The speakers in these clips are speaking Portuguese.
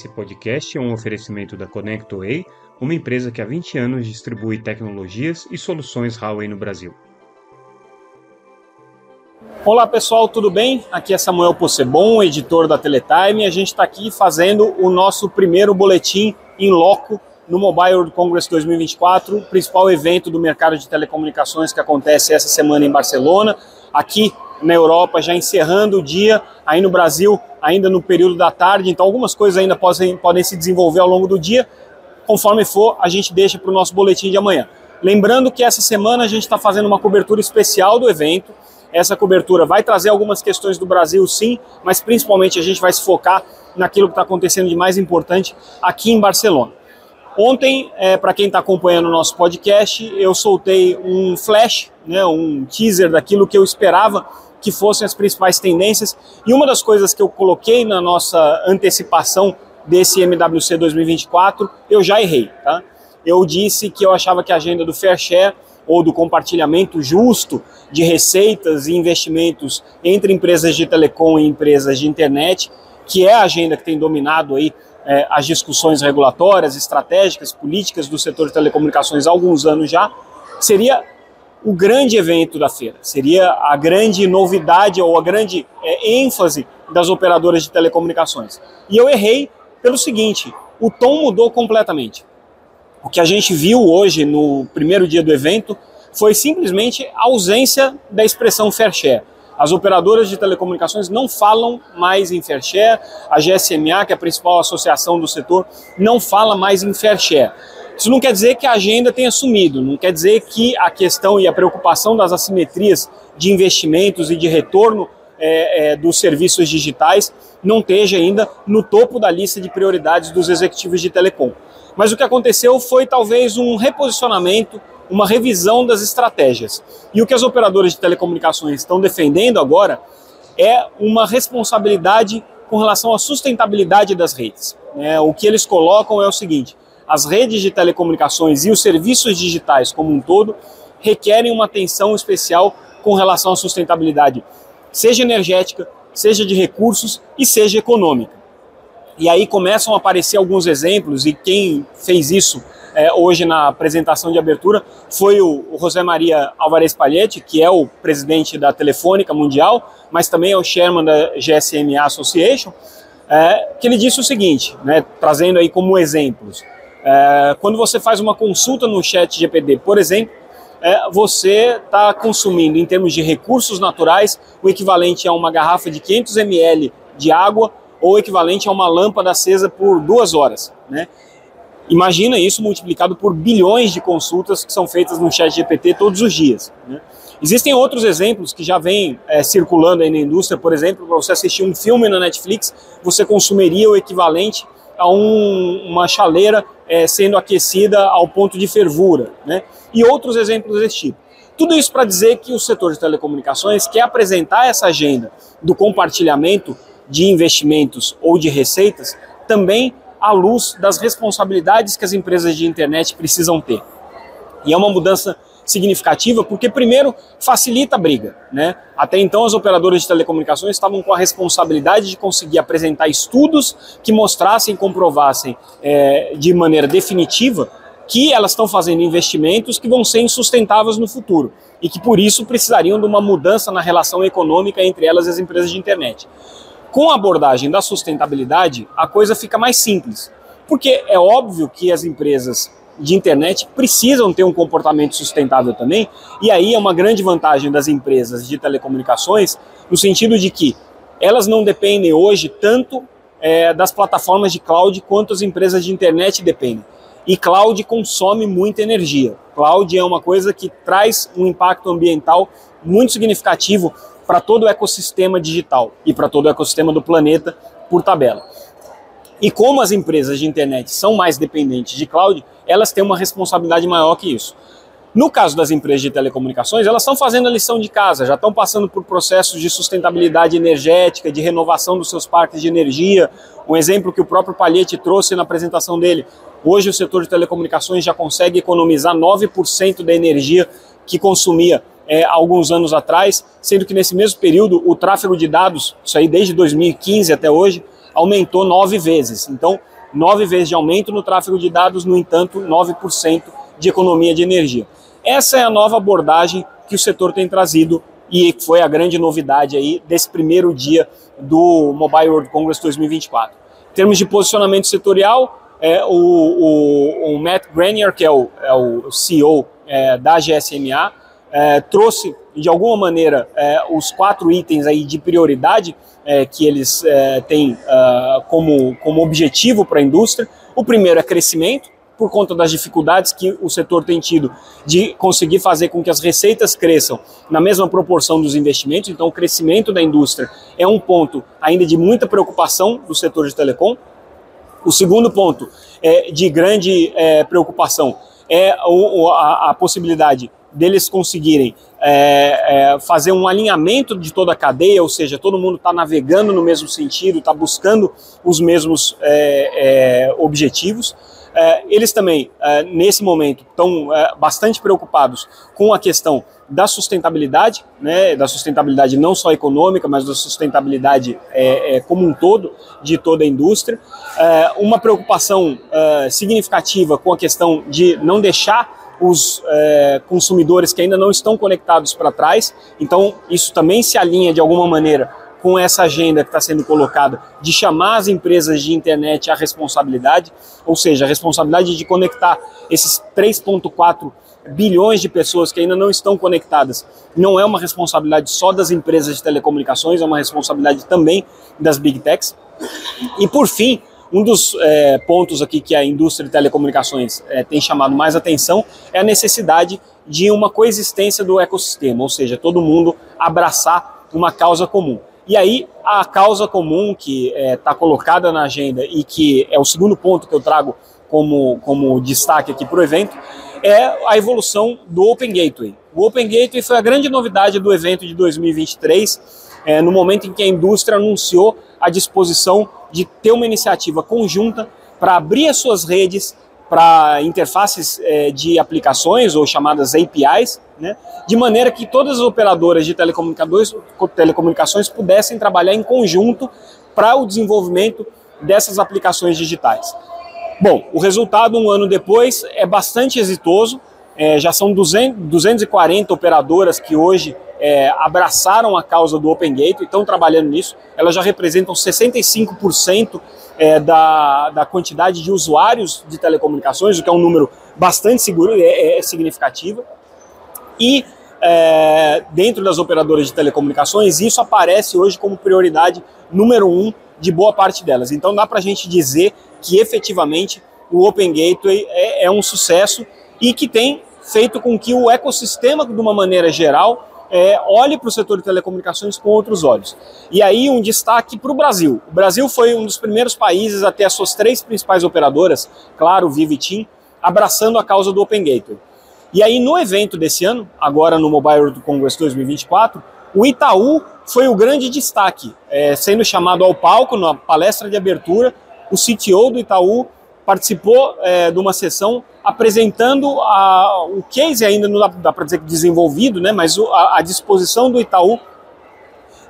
Esse podcast é um oferecimento da ConnectWay, uma empresa que há 20 anos distribui tecnologias e soluções Huawei no Brasil. Olá pessoal, tudo bem? Aqui é Samuel Possebon, editor da Teletime, e a gente está aqui fazendo o nosso primeiro boletim em loco no Mobile World Congress 2024, o principal evento do mercado de telecomunicações que acontece essa semana em Barcelona. Aqui na Europa, já encerrando o dia, aí no Brasil, ainda no período da tarde, então algumas coisas ainda podem, podem se desenvolver ao longo do dia. Conforme for, a gente deixa para o nosso boletim de amanhã. Lembrando que essa semana a gente está fazendo uma cobertura especial do evento. Essa cobertura vai trazer algumas questões do Brasil, sim, mas principalmente a gente vai se focar naquilo que está acontecendo de mais importante aqui em Barcelona. Ontem, é, para quem está acompanhando o nosso podcast, eu soltei um flash, né, um teaser daquilo que eu esperava que fossem as principais tendências. E uma das coisas que eu coloquei na nossa antecipação desse MWC 2024, eu já errei. Tá? Eu disse que eu achava que a agenda do Fair Share ou do compartilhamento justo de receitas e investimentos entre empresas de telecom e empresas de internet, que é a agenda que tem dominado aí é, as discussões regulatórias, estratégicas, políticas do setor de telecomunicações há alguns anos já, seria o grande evento da feira, seria a grande novidade ou a grande é, ênfase das operadoras de telecomunicações. E eu errei pelo seguinte: o tom mudou completamente. O que a gente viu hoje no primeiro dia do evento foi simplesmente a ausência da expressão fair share. As operadoras de telecomunicações não falam mais em fair share, a GSMA, que é a principal associação do setor, não fala mais em fair share. Isso não quer dizer que a agenda tenha sumido, não quer dizer que a questão e a preocupação das assimetrias de investimentos e de retorno é, é, dos serviços digitais não esteja ainda no topo da lista de prioridades dos executivos de telecom. Mas o que aconteceu foi talvez um reposicionamento, uma revisão das estratégias. E o que as operadoras de telecomunicações estão defendendo agora é uma responsabilidade com relação à sustentabilidade das redes. É, o que eles colocam é o seguinte: as redes de telecomunicações e os serviços digitais como um todo requerem uma atenção especial com relação à sustentabilidade, seja energética, seja de recursos e seja econômica. E aí começam a aparecer alguns exemplos, e quem fez isso é, hoje na apresentação de abertura foi o, o José Maria Alvarez Palhetti, que é o presidente da Telefônica Mundial, mas também é o chairman da GSMA Association, é, que ele disse o seguinte, né, trazendo aí como exemplos. É, quando você faz uma consulta no chat GPD, por exemplo, é, você está consumindo, em termos de recursos naturais, o equivalente a uma garrafa de 500 ml de água ou equivalente a uma lâmpada acesa por duas horas. Né? Imagina isso multiplicado por bilhões de consultas que são feitas no chat GPT todos os dias. Né? Existem outros exemplos que já vêm é, circulando aí na indústria, por exemplo, para você assistir um filme na Netflix, você consumiria o equivalente a um, uma chaleira é, sendo aquecida ao ponto de fervura, né? e outros exemplos desse tipo. Tudo isso para dizer que o setor de telecomunicações quer apresentar essa agenda do compartilhamento de investimentos ou de receitas também à luz das responsabilidades que as empresas de internet precisam ter. E é uma mudança significativa, porque primeiro facilita a briga, né? Até então as operadoras de telecomunicações estavam com a responsabilidade de conseguir apresentar estudos que mostrassem, comprovassem é, de maneira definitiva que elas estão fazendo investimentos que vão ser insustentáveis no futuro e que por isso precisariam de uma mudança na relação econômica entre elas e as empresas de internet. Com a abordagem da sustentabilidade, a coisa fica mais simples, porque é óbvio que as empresas de internet precisam ter um comportamento sustentável também, e aí é uma grande vantagem das empresas de telecomunicações, no sentido de que elas não dependem hoje tanto é, das plataformas de cloud quanto as empresas de internet dependem. E cloud consome muita energia. Cloud é uma coisa que traz um impacto ambiental muito significativo para todo o ecossistema digital e para todo o ecossistema do planeta por tabela. E como as empresas de internet são mais dependentes de cloud, elas têm uma responsabilidade maior que isso. No caso das empresas de telecomunicações, elas estão fazendo a lição de casa, já estão passando por processos de sustentabilidade energética, de renovação dos seus parques de energia. Um exemplo que o próprio Palhete trouxe na apresentação dele. Hoje o setor de telecomunicações já consegue economizar 9% da energia que consumia é, alguns anos atrás, sendo que nesse mesmo período o tráfego de dados, isso aí desde 2015 até hoje, aumentou nove vezes. Então, nove vezes de aumento no tráfego de dados, no entanto, 9% de economia de energia. Essa é a nova abordagem que o setor tem trazido e foi a grande novidade aí desse primeiro dia do Mobile World Congress 2024. Em termos de posicionamento setorial, é, o, o, o Matt Grenier, que é o, é o CEO é, da GSMA, é, trouxe de alguma maneira é, os quatro itens aí de prioridade é, que eles é, têm uh, como, como objetivo para a indústria. O primeiro é crescimento, por conta das dificuldades que o setor tem tido de conseguir fazer com que as receitas cresçam na mesma proporção dos investimentos. Então, o crescimento da indústria é um ponto ainda de muita preocupação do setor de telecom. O segundo ponto é, de grande é, preocupação é a, a possibilidade deles conseguirem é, é, fazer um alinhamento de toda a cadeia, ou seja, todo mundo está navegando no mesmo sentido, está buscando os mesmos é, é objetivos. É, eles também, é, nesse momento, estão bastante preocupados com a questão da sustentabilidade, né, da sustentabilidade não só econômica, mas da sustentabilidade como um todo de toda a indústria. uma preocupação significativa com a questão de não deixar os é, consumidores que ainda não estão conectados para trás. Então, isso também se alinha de alguma maneira com essa agenda que está sendo colocada de chamar as empresas de internet à responsabilidade, ou seja, a responsabilidade de conectar esses 3,4 bilhões de pessoas que ainda não estão conectadas. Não é uma responsabilidade só das empresas de telecomunicações, é uma responsabilidade também das big techs. E por fim, um dos é, pontos aqui que a indústria de telecomunicações é, tem chamado mais atenção é a necessidade de uma coexistência do ecossistema, ou seja, todo mundo abraçar uma causa comum. E aí, a causa comum que está é, tá colocada na agenda e que é o segundo ponto que eu trago como, como destaque aqui para o evento é a evolução do Open Gateway. O Open Gateway foi a grande novidade do evento de 2023, é, no momento em que a indústria anunciou a disposição de ter uma iniciativa conjunta para abrir as suas redes para interfaces é, de aplicações ou chamadas APIs, né, de maneira que todas as operadoras de telecomunicações pudessem trabalhar em conjunto para o desenvolvimento dessas aplicações digitais. Bom, o resultado um ano depois é bastante exitoso, é, já são 200, 240 operadoras que hoje é, abraçaram a causa do Open Gate e estão trabalhando nisso. Elas já representam 65% é, da, da quantidade de usuários de telecomunicações, o que é um número bastante seguro, é, é significativo. E é, dentro das operadoras de telecomunicações, isso aparece hoje como prioridade número um de boa parte delas. Então dá para a gente dizer que efetivamente o Open Gateway é, é um sucesso e que tem feito com que o ecossistema, de uma maneira geral, é, olhe para o setor de telecomunicações com outros olhos. E aí um destaque para o Brasil. O Brasil foi um dos primeiros países a ter as suas três principais operadoras, claro, Vivo e TIM, abraçando a causa do Open Gateway. E aí no evento desse ano, agora no Mobile World Congress 2024, o Itaú foi o grande destaque, é, sendo chamado ao palco na palestra de abertura, o CTO do Itaú participou é, de uma sessão apresentando a, o case ainda não dá, para dizer que desenvolvido, né, mas a, a, disposição do Itaú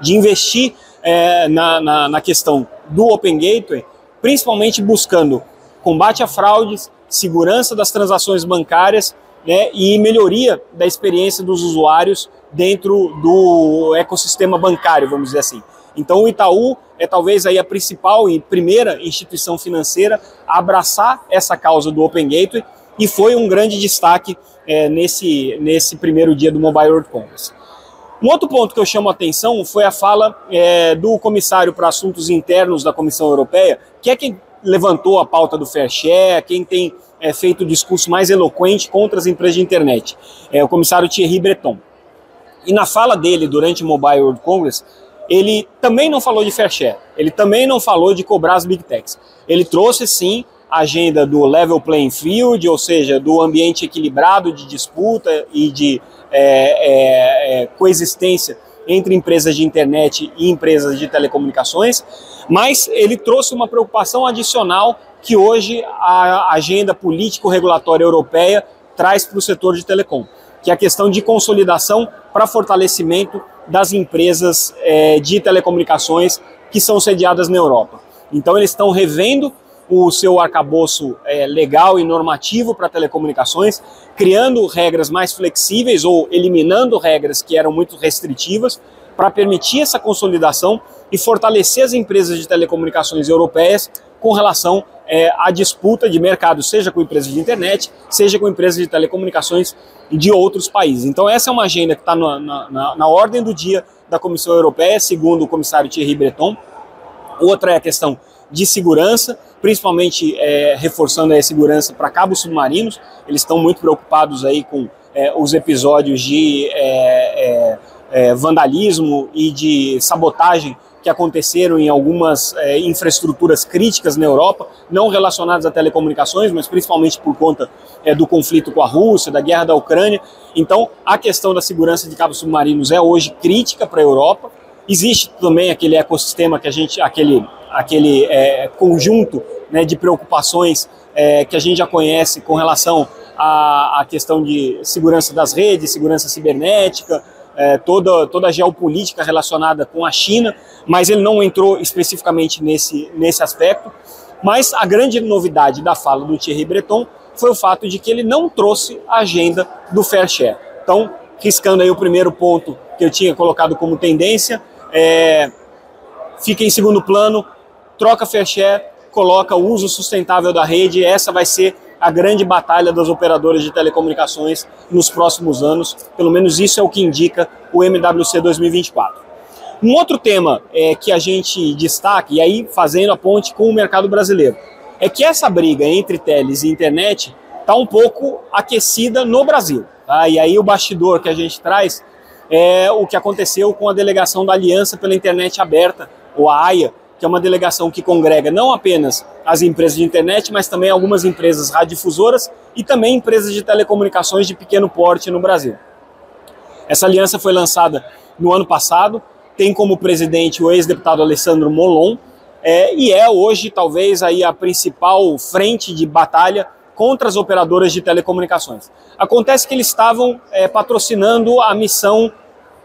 de investir é, na, na, na, questão do Open Gateway, principalmente buscando combate a fraudes, segurança das transações bancárias né, e melhoria da experiência dos usuários dentro do ecossistema bancário, vamos dizer assim. Então o Itaú é talvez aí a principal e primeira instituição financeira a abraçar essa causa do Open Gateway e foi um grande destaque é, nesse, nesse primeiro dia do Mobile World Congress. Um outro ponto que eu chamo a atenção foi a fala é, do comissário para assuntos internos da Comissão Europeia, que é quem levantou a pauta do fair share, quem tem é, feito o discurso mais eloquente contra as empresas de internet, é o comissário Thierry Breton. E na fala dele durante o Mobile World Congress, ele também não falou de fair share, ele também não falou de cobrar as big techs. Ele trouxe sim agenda do level playing field, ou seja, do ambiente equilibrado de disputa e de é, é, é, coexistência entre empresas de internet e empresas de telecomunicações, mas ele trouxe uma preocupação adicional que hoje a agenda político-regulatória europeia traz para o setor de telecom, que é a questão de consolidação para fortalecimento das empresas é, de telecomunicações que são sediadas na Europa. Então eles estão revendo o seu arcabouço é, legal e normativo para telecomunicações, criando regras mais flexíveis ou eliminando regras que eram muito restritivas para permitir essa consolidação e fortalecer as empresas de telecomunicações europeias com relação é, à disputa de mercado, seja com empresas de internet, seja com empresas de telecomunicações de outros países. Então, essa é uma agenda que está na, na, na ordem do dia da Comissão Europeia, segundo o comissário Thierry Breton. Outra é a questão de segurança, principalmente é, reforçando a segurança para cabos submarinos. Eles estão muito preocupados aí com é, os episódios de é, é, é vandalismo e de sabotagem que aconteceram em algumas é, infraestruturas críticas na Europa, não relacionadas a telecomunicações, mas principalmente por conta é, do conflito com a Rússia, da guerra da Ucrânia. Então, a questão da segurança de cabos submarinos é hoje crítica para a Europa. Existe também aquele ecossistema que a gente, aquele, aquele é, conjunto né, de preocupações é, que a gente já conhece com relação à, à questão de segurança das redes, segurança cibernética, é, toda, toda a geopolítica relacionada com a China, mas ele não entrou especificamente nesse, nesse aspecto. Mas a grande novidade da fala do Thierry Breton foi o fato de que ele não trouxe a agenda do fair share. Então, riscando aí o primeiro ponto que eu tinha colocado como tendência, é, fica em segundo plano, troca fair share, coloca o uso sustentável da rede, essa vai ser a grande batalha das operadoras de telecomunicações nos próximos anos. Pelo menos isso é o que indica o MWC 2024. Um outro tema é, que a gente destaca, e aí fazendo a ponte com o mercado brasileiro, é que essa briga entre teles e internet está um pouco aquecida no Brasil. Tá? E aí o bastidor que a gente traz é o que aconteceu com a delegação da Aliança pela Internet Aberta, ou a AIA, que é uma delegação que congrega não apenas as empresas de internet, mas também algumas empresas radiodifusoras e também empresas de telecomunicações de pequeno porte no Brasil. Essa aliança foi lançada no ano passado, tem como presidente o ex-deputado Alessandro Molon, é, e é hoje talvez aí a principal frente de batalha contra as operadoras de telecomunicações. Acontece que eles estavam é, patrocinando a missão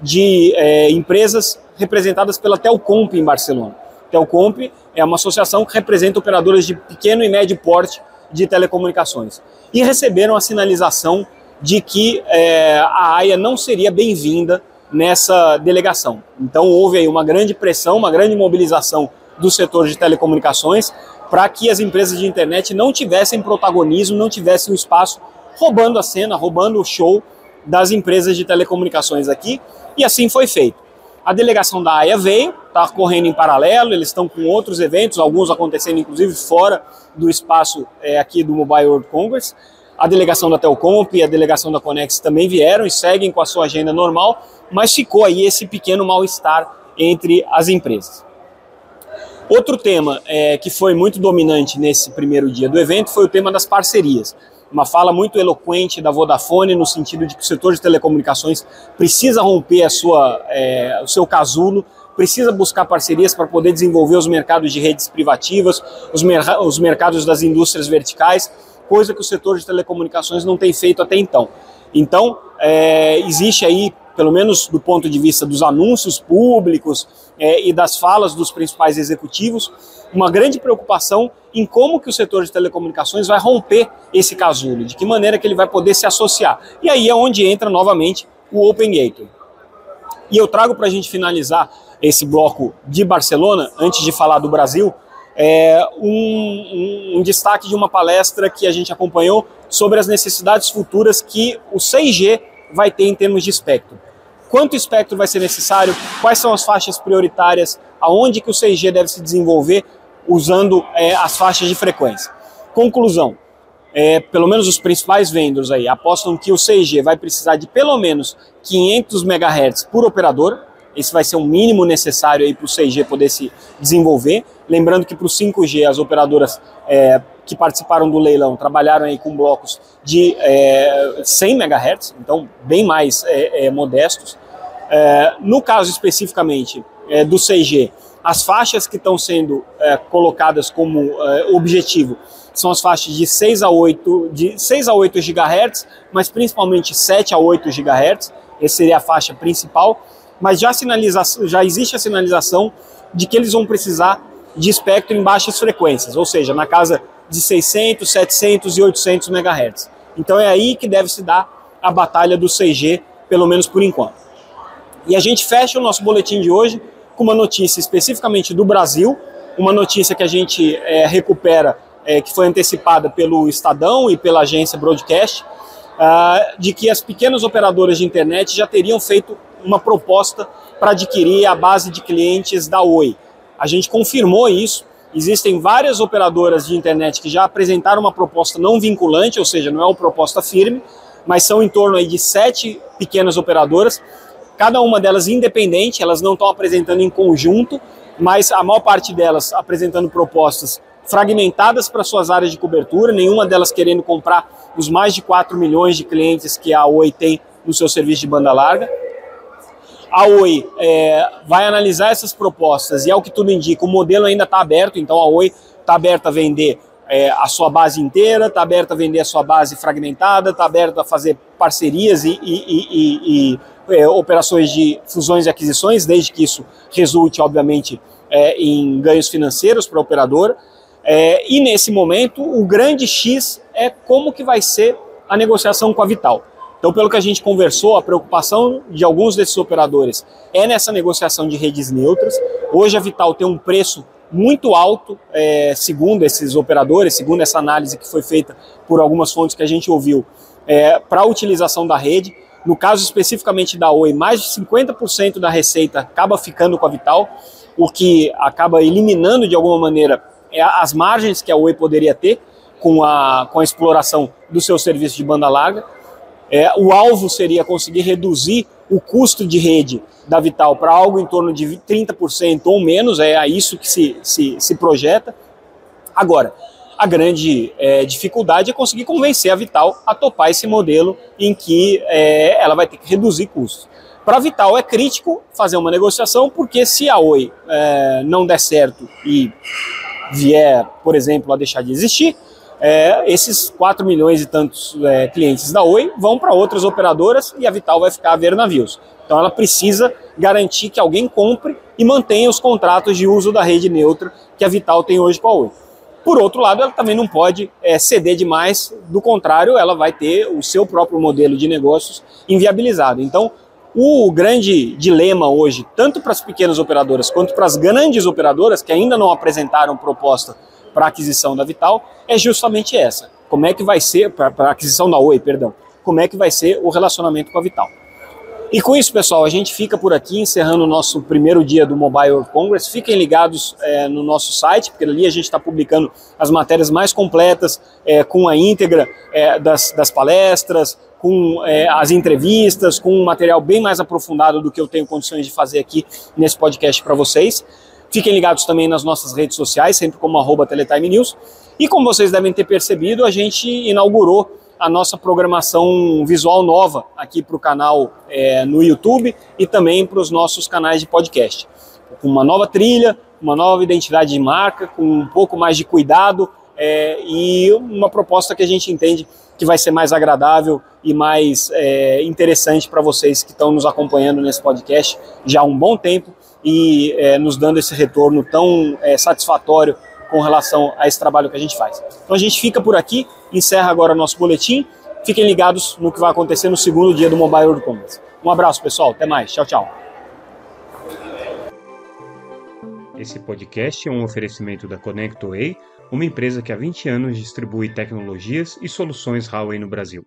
de é, empresas representadas pela Telcomp em Barcelona. Telcomp é uma associação que representa operadoras de pequeno e médio porte de telecomunicações. E receberam a sinalização de que é, a AIA não seria bem-vinda nessa delegação. Então houve aí uma grande pressão, uma grande mobilização do setor de telecomunicações para que as empresas de internet não tivessem protagonismo, não tivessem o espaço roubando a cena, roubando o show das empresas de telecomunicações aqui, e assim foi feito. A delegação da AIA veio, está correndo em paralelo, eles estão com outros eventos, alguns acontecendo inclusive fora do espaço é, aqui do Mobile World Congress. A delegação da Telcomp e a delegação da Conex também vieram e seguem com a sua agenda normal, mas ficou aí esse pequeno mal-estar entre as empresas. Outro tema é, que foi muito dominante nesse primeiro dia do evento foi o tema das parcerias uma fala muito eloquente da Vodafone no sentido de que o setor de telecomunicações precisa romper a sua, é, o seu casulo, precisa buscar parcerias para poder desenvolver os mercados de redes privativas, os, mer os mercados das indústrias verticais, coisa que o setor de telecomunicações não tem feito até então. Então, é, existe aí pelo menos do ponto de vista dos anúncios públicos é, e das falas dos principais executivos, uma grande preocupação em como que o setor de telecomunicações vai romper esse casulo, de que maneira que ele vai poder se associar. E aí é onde entra novamente o Open Gateway. E eu trago para a gente finalizar esse bloco de Barcelona, antes de falar do Brasil, é um, um, um, destaque de uma palestra que a gente acompanhou sobre as necessidades futuras que o 6G vai ter em termos de espectro quanto espectro vai ser necessário, quais são as faixas prioritárias, aonde que o 6G deve se desenvolver usando é, as faixas de frequência. Conclusão, é, pelo menos os principais vendors aí apostam que o 6G vai precisar de pelo menos 500 MHz por operador, esse vai ser o mínimo necessário aí para o 6G poder se desenvolver. Lembrando que para o 5G as operadoras é, que participaram do leilão trabalharam aí com blocos de é, 100 MHz, então bem mais é, é, modestos. É, no caso especificamente é, do 6G, as faixas que estão sendo colocadas como objetivo são as faixas de 6 a 8, de 6 a 8 GHz, mas principalmente 7 a 8 GHz, essa seria a faixa principal mas já, sinaliza, já existe a sinalização de que eles vão precisar de espectro em baixas frequências, ou seja, na casa de 600, 700 e 800 MHz. Então é aí que deve se dar a batalha do 6G, pelo menos por enquanto. E a gente fecha o nosso boletim de hoje com uma notícia especificamente do Brasil, uma notícia que a gente é, recupera, é, que foi antecipada pelo Estadão e pela agência Broadcast, uh, de que as pequenas operadoras de internet já teriam feito uma proposta para adquirir a base de clientes da Oi. A gente confirmou isso. Existem várias operadoras de internet que já apresentaram uma proposta não vinculante, ou seja, não é uma proposta firme, mas são em torno aí de sete pequenas operadoras, cada uma delas independente, elas não estão apresentando em conjunto, mas a maior parte delas apresentando propostas fragmentadas para suas áreas de cobertura, nenhuma delas querendo comprar os mais de 4 milhões de clientes que a Oi tem no seu serviço de banda larga. A Oi é, vai analisar essas propostas e, ao que tudo indica, o modelo ainda está aberto, então a Oi está aberta a vender é, a sua base inteira, está aberta a vender a sua base fragmentada, está aberta a fazer parcerias e, e, e, e é, operações de fusões e aquisições, desde que isso resulte, obviamente, é, em ganhos financeiros para a operadora. É, e nesse momento, o grande X é como que vai ser a negociação com a Vital. Então, pelo que a gente conversou, a preocupação de alguns desses operadores é nessa negociação de redes neutras. Hoje a Vital tem um preço muito alto, é, segundo esses operadores, segundo essa análise que foi feita por algumas fontes que a gente ouviu, é, para a utilização da rede. No caso especificamente da Oi, mais de 50% da receita acaba ficando com a Vital, o que acaba eliminando de alguma maneira é, as margens que a Oi poderia ter com a, com a exploração do seu serviço de banda larga. É, o alvo seria conseguir reduzir o custo de rede da Vital para algo em torno de 30% ou menos, é a isso que se, se, se projeta. Agora, a grande é, dificuldade é conseguir convencer a Vital a topar esse modelo em que é, ela vai ter que reduzir custos. Para a Vital é crítico fazer uma negociação, porque se a Oi é, não der certo e vier, por exemplo, a deixar de existir, é, esses 4 milhões e tantos é, clientes da Oi vão para outras operadoras e a Vital vai ficar a ver navios. Então ela precisa garantir que alguém compre e mantenha os contratos de uso da rede neutra que a Vital tem hoje com a Oi. Por outro lado, ela também não pode é, ceder demais, do contrário, ela vai ter o seu próprio modelo de negócios inviabilizado. Então, o grande dilema hoje, tanto para as pequenas operadoras quanto para as grandes operadoras que ainda não apresentaram proposta para a aquisição da Vital é justamente essa. Como é que vai ser, para a aquisição da Oi, perdão, como é que vai ser o relacionamento com a Vital. E com isso, pessoal, a gente fica por aqui encerrando o nosso primeiro dia do Mobile World Congress. Fiquem ligados é, no nosso site, porque ali a gente está publicando as matérias mais completas, é, com a íntegra é, das, das, palestras, com é, as entrevistas, com um material bem mais aprofundado do que eu tenho condições de fazer aqui nesse podcast para vocês. Fiquem ligados também nas nossas redes sociais, sempre como arroba Teletime News. E como vocês devem ter percebido, a gente inaugurou a nossa programação visual nova aqui para o canal é, no YouTube e também para os nossos canais de podcast. Com uma nova trilha, uma nova identidade de marca, com um pouco mais de cuidado é, e uma proposta que a gente entende que vai ser mais agradável e mais é, interessante para vocês que estão nos acompanhando nesse podcast já há um bom tempo e é, nos dando esse retorno tão é, satisfatório com relação a esse trabalho que a gente faz. Então a gente fica por aqui, encerra agora nosso boletim. Fiquem ligados no que vai acontecer no segundo dia do Mobile World Congress. Um abraço, pessoal. Até mais. Tchau, tchau. Esse podcast é um oferecimento da ConnectWay, uma empresa que há 20 anos distribui tecnologias e soluções Huawei no Brasil.